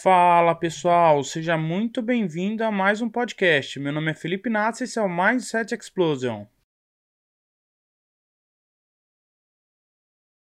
Fala pessoal, seja muito bem-vindo a mais um podcast. Meu nome é Felipe Nassi e esse é o Mindset Explosion.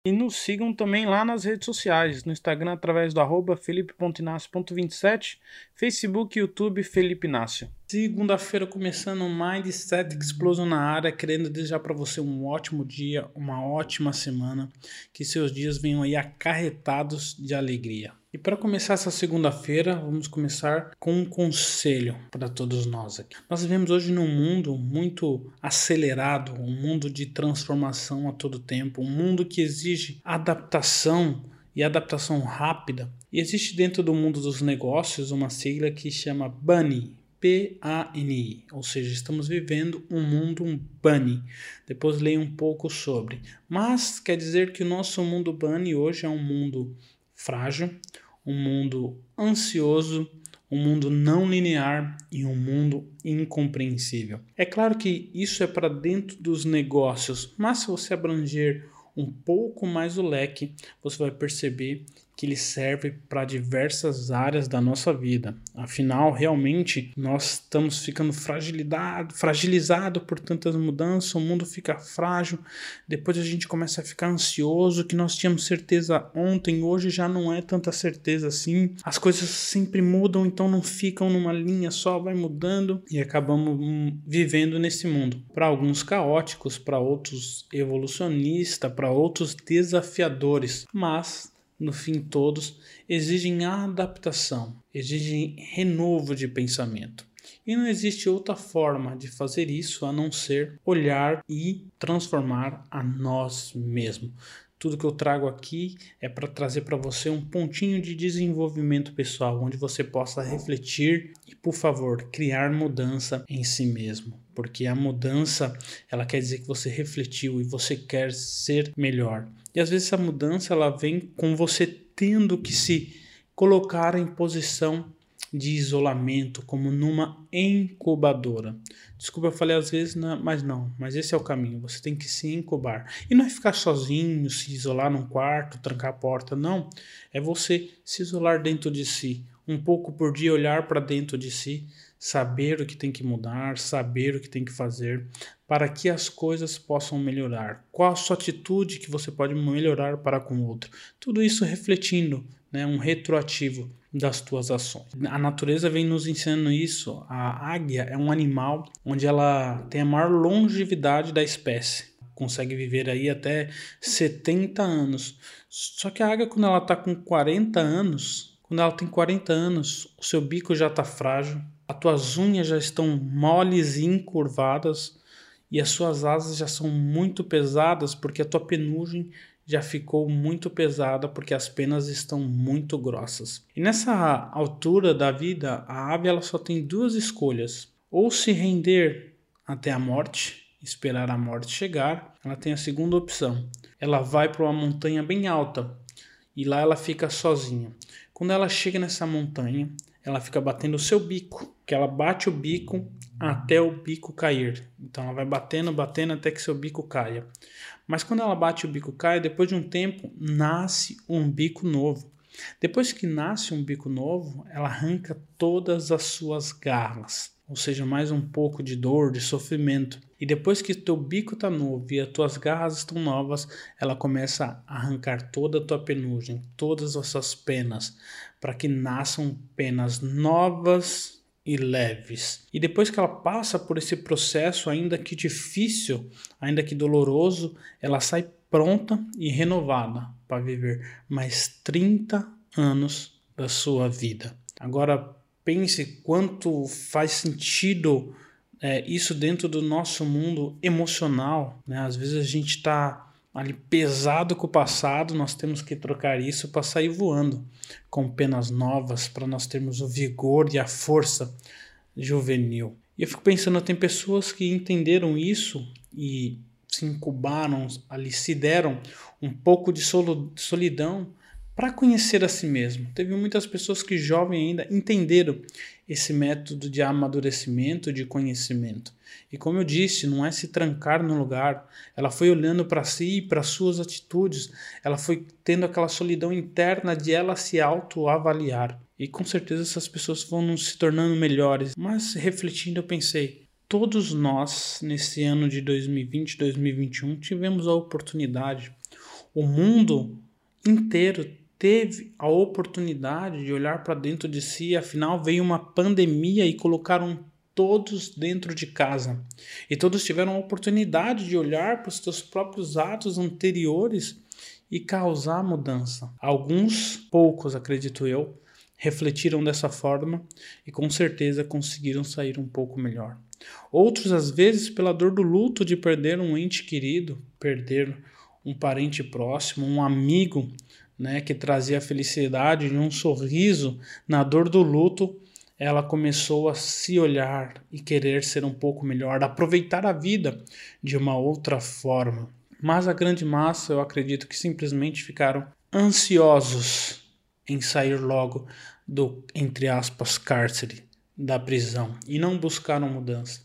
E nos sigam também lá nas redes sociais, no Instagram através do arroba felipe.inácio.27, Facebook YouTube Felipe Inácio. Segunda-feira começando o Mindset Explosion na área, querendo desejar para você um ótimo dia, uma ótima semana, que seus dias venham aí acarretados de alegria. E para começar essa segunda-feira, vamos começar com um conselho para todos nós aqui. Nós vivemos hoje num mundo muito acelerado, um mundo de transformação a todo tempo, um mundo que exige adaptação e adaptação rápida. Existe dentro do mundo dos negócios uma sigla que chama BUNNY, P-A-N-I, ou seja, estamos vivendo um mundo um bunny. Depois leia um pouco sobre. Mas quer dizer que o nosso mundo bunny hoje é um mundo frágil, um mundo ansioso, um mundo não linear e um mundo incompreensível. É claro que isso é para dentro dos negócios, mas se você abranger um pouco mais o leque, você vai perceber que ele serve para diversas áreas da nossa vida. Afinal, realmente, nós estamos ficando fragilizado, fragilizado por tantas mudanças, o mundo fica frágil, depois a gente começa a ficar ansioso, que nós tínhamos certeza ontem, hoje já não é tanta certeza assim. As coisas sempre mudam, então não ficam numa linha só, vai mudando e acabamos vivendo nesse mundo. Para alguns caóticos, para outros evolucionistas, para outros desafiadores, mas no fim todos, exigem adaptação, exigem renovo de pensamento. E não existe outra forma de fazer isso a não ser olhar e transformar a nós mesmos. Tudo que eu trago aqui é para trazer para você um pontinho de desenvolvimento pessoal, onde você possa refletir e, por favor, criar mudança em si mesmo. Porque a mudança, ela quer dizer que você refletiu e você quer ser melhor. E às vezes essa mudança ela vem com você tendo que se colocar em posição de isolamento, como numa incubadora. Desculpa, eu falei às vezes, mas não, mas esse é o caminho. Você tem que se incubar. E não é ficar sozinho, se isolar num quarto, trancar a porta, não. É você se isolar dentro de si, um pouco por dia olhar para dentro de si, saber o que tem que mudar, saber o que tem que fazer para que as coisas possam melhorar. Qual a sua atitude que você pode melhorar para com o outro? Tudo isso refletindo, né, um retroativo das tuas ações. A natureza vem nos ensinando isso. A águia é um animal onde ela tem a maior longevidade da espécie. Consegue viver aí até 70 anos. Só que a águia, quando ela está com 40 anos, quando ela tem 40 anos, o seu bico já está frágil, as tuas unhas já estão moles e encurvadas e as suas asas já são muito pesadas porque a tua penugem já ficou muito pesada porque as penas estão muito grossas. E nessa altura da vida, a ave ela só tem duas escolhas: ou se render até a morte, esperar a morte chegar. Ela tem a segunda opção. Ela vai para uma montanha bem alta e lá ela fica sozinha. Quando ela chega nessa montanha, ela fica batendo o seu bico, que ela bate o bico até o bico cair. Então ela vai batendo, batendo até que seu bico caia. Mas quando ela bate o bico cai, depois de um tempo nasce um bico novo. Depois que nasce um bico novo, ela arranca todas as suas garras, ou seja, mais um pouco de dor, de sofrimento. E depois que teu bico está novo e as tuas garras estão novas, ela começa a arrancar toda a tua penugem, todas as suas penas, para que nasçam penas novas e leves. E depois que ela passa por esse processo, ainda que difícil, ainda que doloroso, ela sai pronta e renovada para viver mais 30 anos da sua vida. Agora pense quanto faz sentido é, isso dentro do nosso mundo emocional. Né? Às vezes a gente está ali pesado com o passado, nós temos que trocar isso para sair voando com penas novas, para nós termos o vigor e a força juvenil. E eu fico pensando, tem pessoas que entenderam isso e se incubaram ali, se deram um pouco de solidão para conhecer a si mesmo. Teve muitas pessoas que jovem ainda entenderam esse método de amadurecimento, de conhecimento. E como eu disse, não é se trancar no lugar. Ela foi olhando para si e para suas atitudes. Ela foi tendo aquela solidão interna de ela se autoavaliar. E com certeza essas pessoas vão se tornando melhores. Mas refletindo, eu pensei, todos nós nesse ano de 2020, 2021 tivemos a oportunidade. O mundo inteiro teve a oportunidade de olhar para dentro de si, afinal veio uma pandemia e colocaram todos dentro de casa. E todos tiveram a oportunidade de olhar para os seus próprios atos anteriores e causar mudança. Alguns, poucos, acredito eu, refletiram dessa forma e com certeza conseguiram sair um pouco melhor. Outros, às vezes, pela dor do luto de perder um ente querido, perder um parente próximo, um amigo, né, que trazia felicidade e um sorriso na dor do luto, ela começou a se olhar e querer ser um pouco melhor, aproveitar a vida de uma outra forma. Mas a grande massa, eu acredito que simplesmente ficaram ansiosos em sair logo do, entre aspas, cárcere, da prisão, e não buscaram mudança.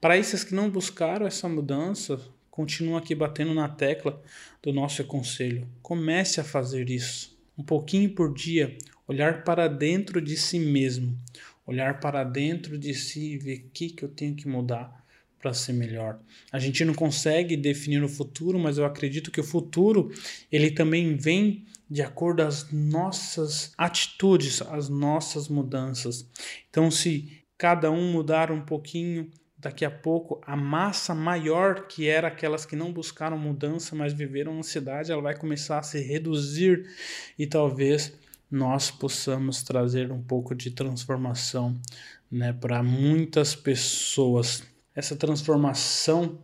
Para esses que não buscaram essa mudança, continuo aqui batendo na tecla do nosso conselho. Comece a fazer isso. Um pouquinho por dia, olhar para dentro de si mesmo, olhar para dentro de si e ver o que, que eu tenho que mudar para ser melhor. A gente não consegue definir o futuro, mas eu acredito que o futuro ele também vem de acordo às nossas atitudes, às nossas mudanças. Então, se cada um mudar um pouquinho, daqui a pouco a massa maior que era aquelas que não buscaram mudança, mas viveram na cidade, ela vai começar a se reduzir e talvez nós possamos trazer um pouco de transformação, né, para muitas pessoas. Essa transformação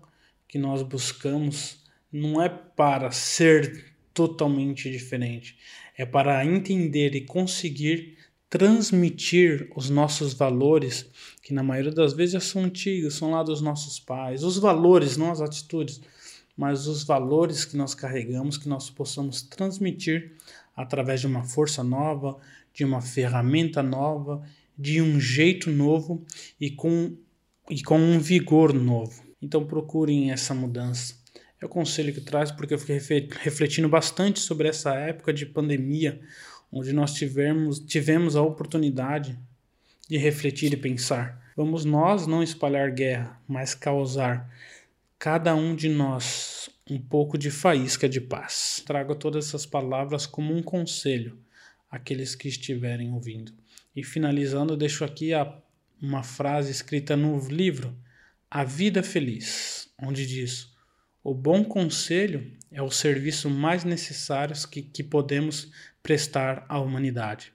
que nós buscamos não é para ser totalmente diferente, é para entender e conseguir transmitir os nossos valores, que na maioria das vezes já são antigos, são lá dos nossos pais, os valores, não as atitudes, mas os valores que nós carregamos, que nós possamos transmitir através de uma força nova, de uma ferramenta nova, de um jeito novo e com, e com um vigor novo. Então procurem essa mudança. É o conselho que traz, porque eu fiquei refletindo bastante sobre essa época de pandemia, onde nós tivemos, tivemos a oportunidade de refletir e pensar. Vamos nós não espalhar guerra, mas causar cada um de nós um pouco de faísca de paz. Trago todas essas palavras como um conselho àqueles que estiverem ouvindo. E finalizando, deixo aqui a, uma frase escrita no livro A Vida Feliz, onde diz: O bom conselho é o serviço mais necessário que, que podemos prestar à humanidade.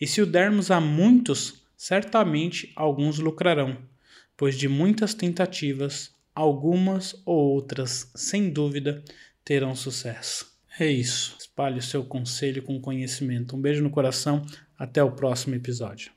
E se o dermos a muitos, certamente alguns lucrarão, pois de muitas tentativas, algumas ou outras, sem dúvida, terão sucesso. É isso. Espalhe o seu conselho com conhecimento. Um beijo no coração. Até o próximo episódio.